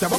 Shabba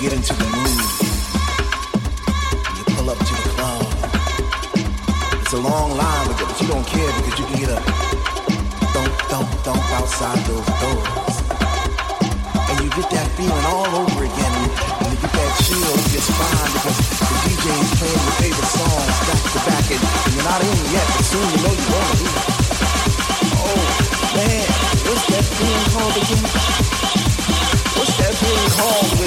get into the mood. You pull up to the club. It's a long line, but you don't care because you can get a thump, thump, thump outside those doors. And you get that feeling all over again. And you get that chill just fine because the DJ is playing your favorite song back to back. And, you're not in yet, but soon you know you want to be. Oh, man, what's that feeling called again? What's that feeling called?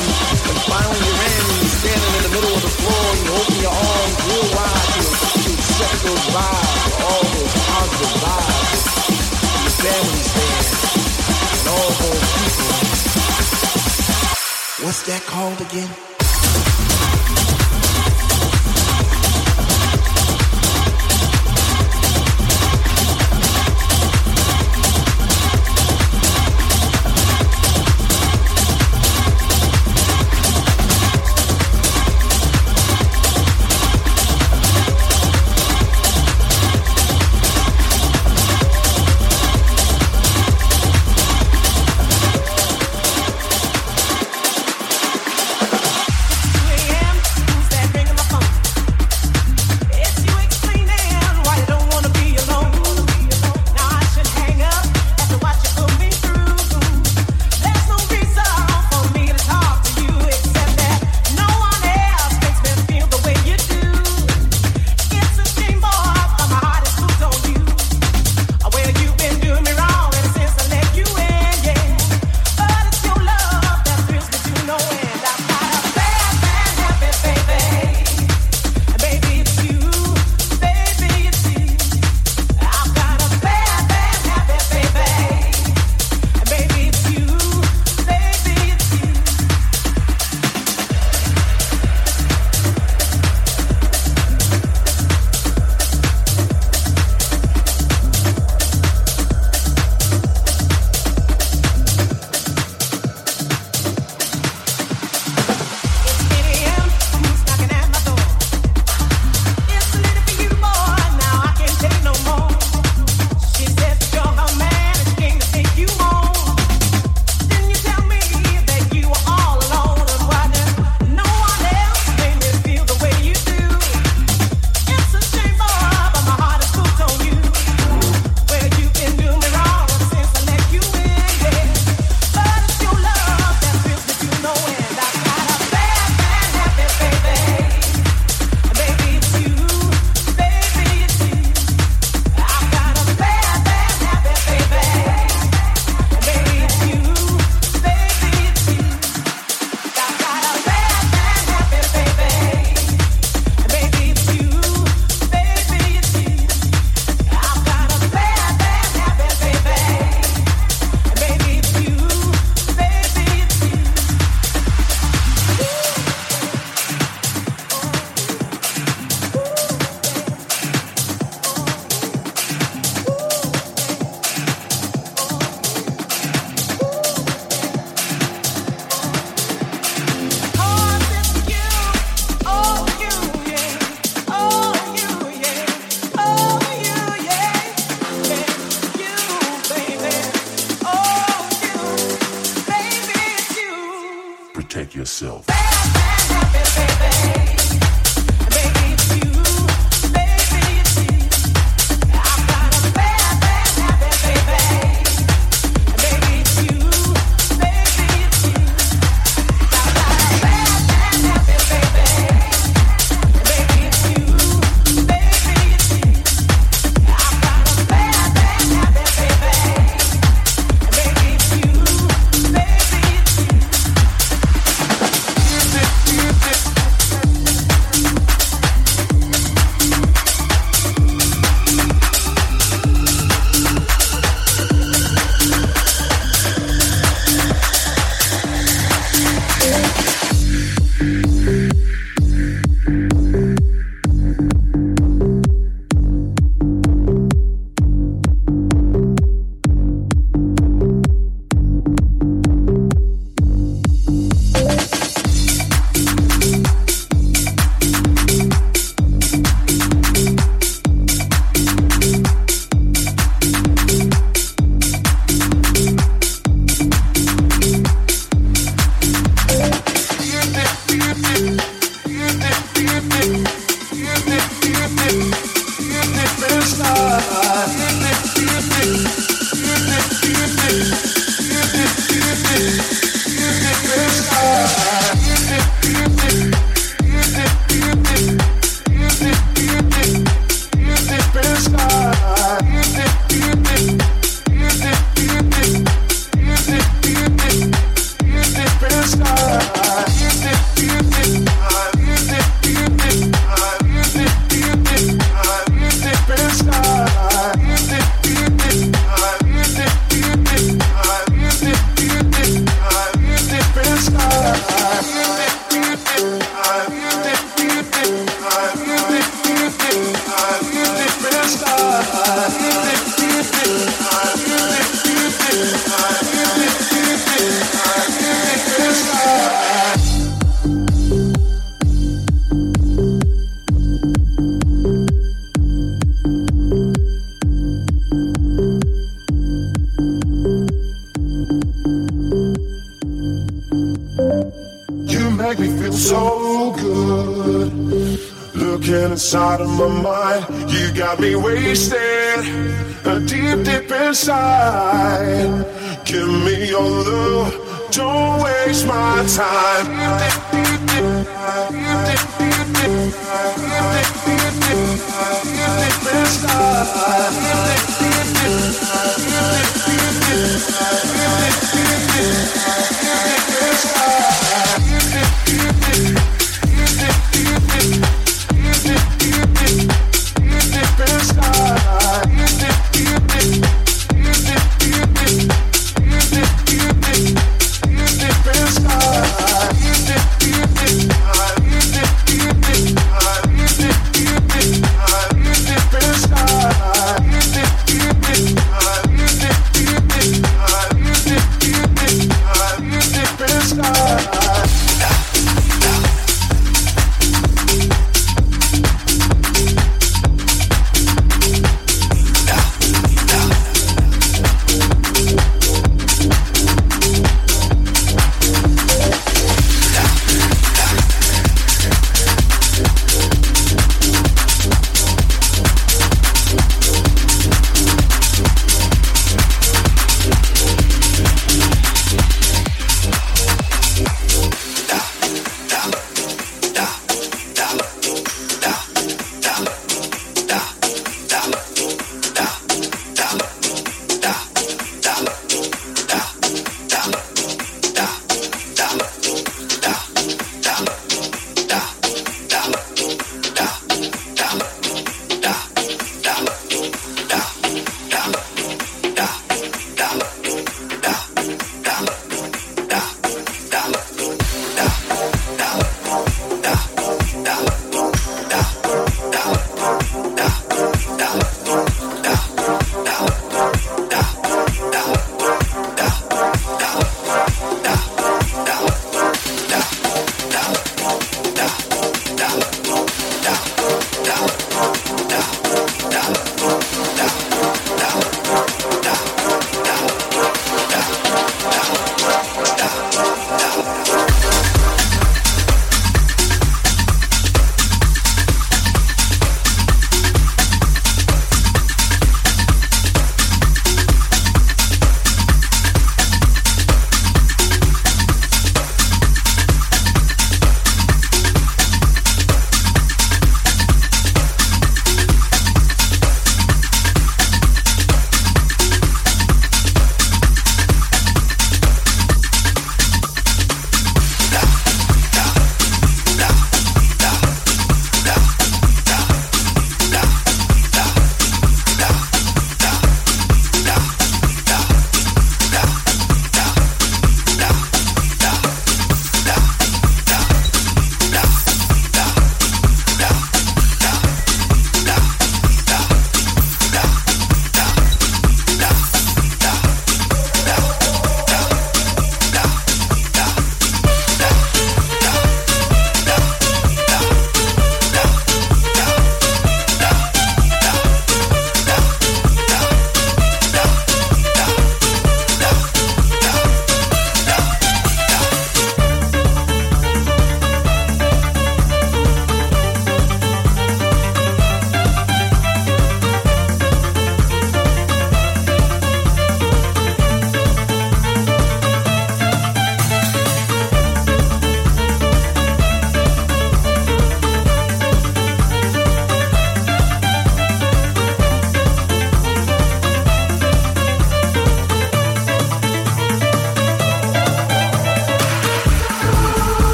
that called again?